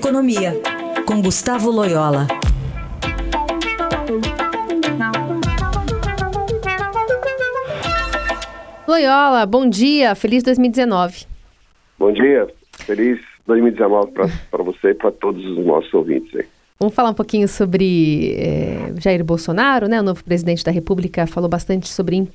Economia, com Gustavo Loyola. Loyola, bom dia, feliz 2019. Bom dia, feliz 2019 para você e para todos os nossos ouvintes. Aí. Vamos falar um pouquinho sobre é, Jair Bolsonaro, né? O novo presidente da República falou bastante sobre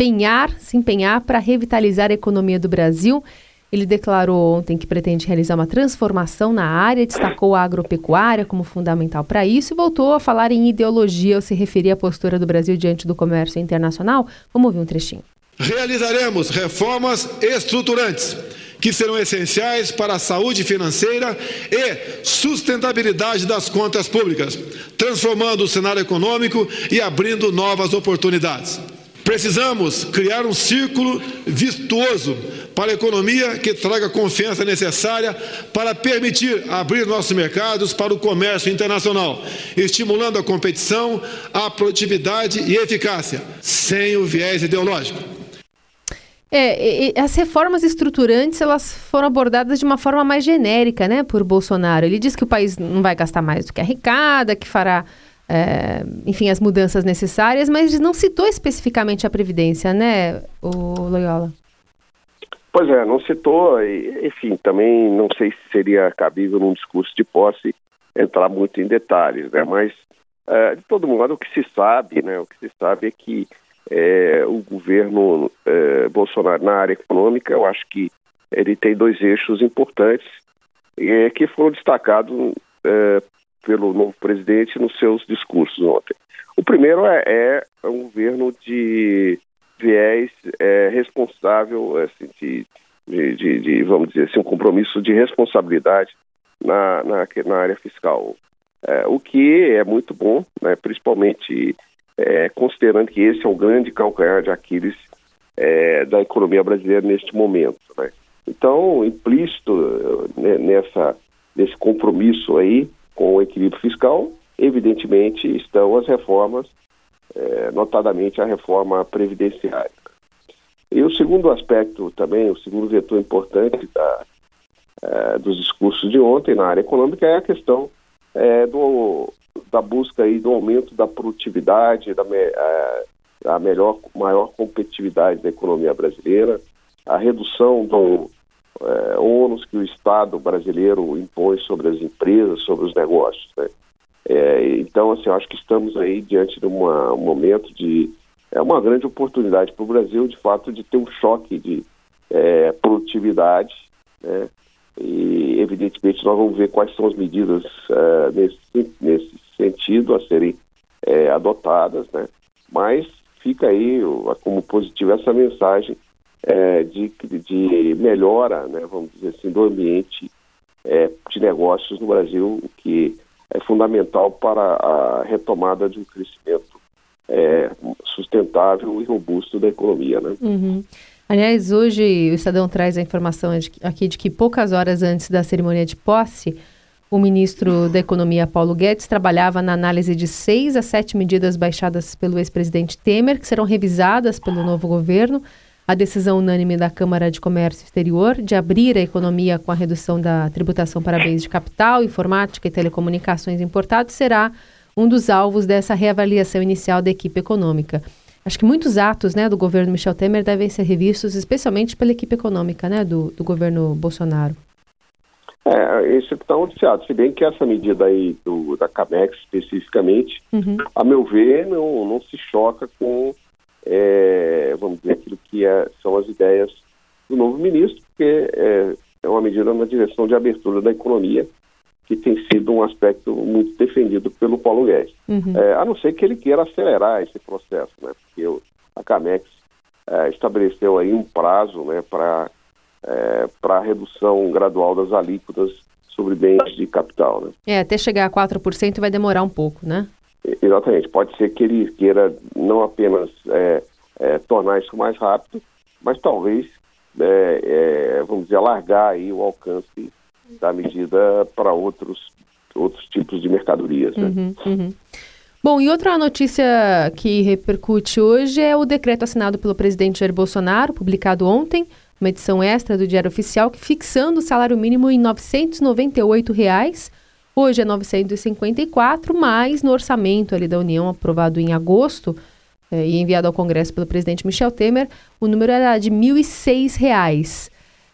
empenhar, se empenhar para revitalizar a economia do Brasil. Ele declarou ontem que pretende realizar uma transformação na área, destacou a agropecuária como fundamental para isso e voltou a falar em ideologia ao se referir à postura do Brasil diante do comércio internacional. Vamos ouvir um trechinho. Realizaremos reformas estruturantes que serão essenciais para a saúde financeira e sustentabilidade das contas públicas, transformando o cenário econômico e abrindo novas oportunidades. Precisamos criar um círculo virtuoso para a economia que traga a confiança necessária para permitir abrir nossos mercados para o comércio internacional, estimulando a competição, a produtividade e eficácia, sem o viés ideológico. É, as reformas estruturantes elas foram abordadas de uma forma mais genérica, né, por Bolsonaro. Ele diz que o país não vai gastar mais do que arrecada, que fará, é, enfim, as mudanças necessárias, mas não citou especificamente a previdência, né, o Loyola? Pois é, não citou. Enfim, também não sei se seria cabível num discurso de posse entrar muito em detalhes, né? Mas é, de todo modo o que se sabe, né? O que se sabe é que é, o governo é, Bolsonaro na área econômica, eu acho que ele tem dois eixos importantes é, que foram destacados é, pelo novo presidente nos seus discursos ontem. O primeiro é, é um governo de viés é, responsável, assim, de, de, de, vamos dizer assim, um compromisso de responsabilidade na, na, na área fiscal. É, o que é muito bom, né, principalmente é, considerando que esse é o grande calcanhar de Aquiles é, da economia brasileira neste momento. Né? Então, implícito né, nessa, nesse compromisso aí com o equilíbrio fiscal, evidentemente estão as reformas, é, notadamente a reforma previdenciária. E o segundo aspecto também, o segundo vetor importante da, é, dos discursos de ontem na área econômica é a questão é, do da busca aí do aumento da produtividade, da a, é, a melhor, maior competitividade da economia brasileira, a redução do é, ônus que o Estado brasileiro impõe sobre as empresas, sobre os negócios. Né? É, então, assim, acho que estamos aí diante de uma, um momento de é uma grande oportunidade para o Brasil, de fato, de ter um choque de é, produtividade, né? e evidentemente nós vamos ver quais são as medidas uh, nesse, nesse sentido a serem é, adotadas, né? Mas fica aí como positiva essa mensagem é, de, de melhora, né, vamos dizer assim, do ambiente é, de negócios no Brasil, o que é fundamental para a retomada de um crescimento é, sustentável e robusto da economia. Né? Uhum. Aliás, hoje o Estadão traz a informação aqui de que poucas horas antes da cerimônia de posse, o ministro da Economia, Paulo Guedes, trabalhava na análise de seis a sete medidas baixadas pelo ex-presidente Temer, que serão revisadas pelo novo governo. A decisão unânime da Câmara de Comércio Exterior de abrir a economia com a redução da tributação para bens de capital, informática e telecomunicações importados será um dos alvos dessa reavaliação inicial da equipe econômica. Acho que muitos atos né, do governo Michel Temer devem ser revistos, especialmente pela equipe econômica né, do, do governo Bolsonaro. É, esse está noticiado, se bem que essa medida aí do, da CAMEX especificamente, uhum. a meu ver, não, não se choca com, é, vamos dizer, aquilo que é, são as ideias do novo ministro, porque é, é uma medida na direção de abertura da economia, que tem sido um aspecto muito defendido pelo Paulo Guedes. Uhum. É, a não ser que ele queira acelerar esse processo, né? Porque a CAMEX é, estabeleceu aí um prazo né, para é, a redução gradual das alíquotas sobre bens de capital. Né? É, até chegar a 4% vai demorar um pouco, né? Exatamente. Pode ser que ele queira não apenas é, é, tornar isso mais rápido, mas talvez, é, é, vamos dizer, alargar aí o alcance da medida para outros, outros tipos de mercadorias. Né? Uhum, uhum. Bom, e outra notícia que repercute hoje é o decreto assinado pelo presidente Jair Bolsonaro, publicado ontem, uma edição extra do Diário Oficial, que fixando o salário mínimo em 998 reais. Hoje é 954, mas no orçamento ali da União, aprovado em agosto eh, e enviado ao Congresso pelo presidente Michel Temer, o número era de R$ 1.006.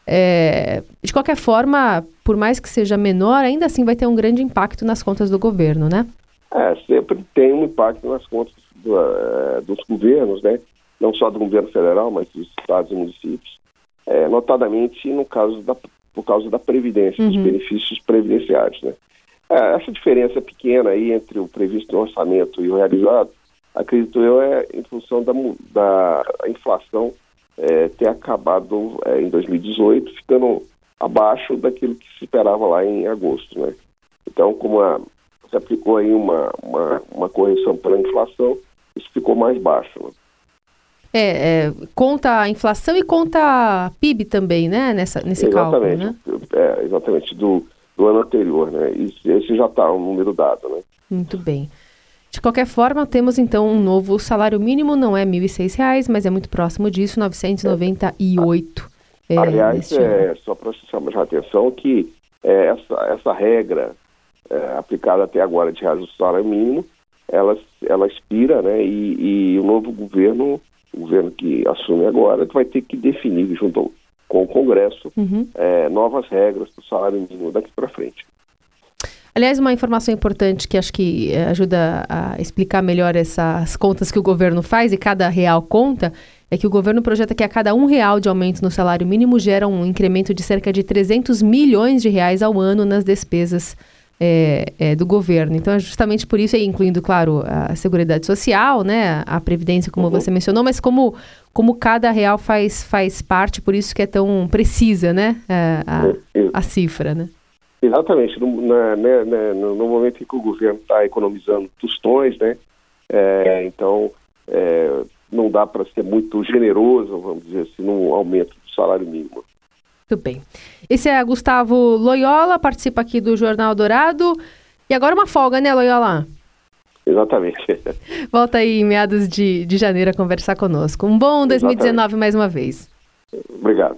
É, de qualquer forma, por mais que seja menor, ainda assim vai ter um grande impacto nas contas do governo, né? É, sempre tem um impacto nas contas do, uh, dos governos, né? Não só do governo federal, mas dos estados e municípios. É, notadamente no caso da, por causa da previdência, uhum. dos benefícios previdenciários, né? É, essa diferença pequena aí entre o previsto no orçamento e o realizado, acredito eu, é em função da, da inflação é, ter acabado é, em 2018, ficando abaixo daquilo que se esperava lá em agosto, né? Então, como a, se aplicou aí uma, uma, uma correção pela inflação, isso ficou mais baixo. Né? É, é, conta a inflação e conta a PIB também, né? Nessa, nesse exatamente, cálculo, né? É, exatamente, do, do ano anterior, né? esse já está um número dado, né? Muito bem. De qualquer forma, temos então um novo salário mínimo, não é R$ 1.006, mas é muito próximo disso, R$ 998. É, Aliás, é, só para chamar a atenção que é, essa, essa regra é, aplicada até agora de reais do salário mínimo, ela, ela expira, né? E, e, o novo governo, o governo que assume agora, vai ter que definir junto com o Congresso uhum. é, novas regras para o salário mínimo daqui para frente. Aliás, uma informação importante que acho que é, ajuda a explicar melhor essas contas que o governo faz e cada real conta é que o governo projeta que a cada um real de aumento no salário mínimo gera um incremento de cerca de 300 milhões de reais ao ano nas despesas é, é, do governo. Então, é justamente por isso, incluindo, claro, a Seguridade Social, né, a Previdência, como uhum. você mencionou, mas como, como cada real faz, faz parte, por isso que é tão precisa, né, é, a, a, cifra, né? Exatamente. No, na, né, né, no, momento em que o governo está economizando tostões, né, é, então é, não dá para ser muito generoso, vamos dizer assim, no aumento do salário mínimo. Muito bem. Esse é Gustavo Loyola, participa aqui do Jornal Dourado. E agora uma folga, né, Loyola? Exatamente. Volta aí em meados de, de janeiro a conversar conosco. Um bom 2019 Exatamente. mais uma vez. Obrigado.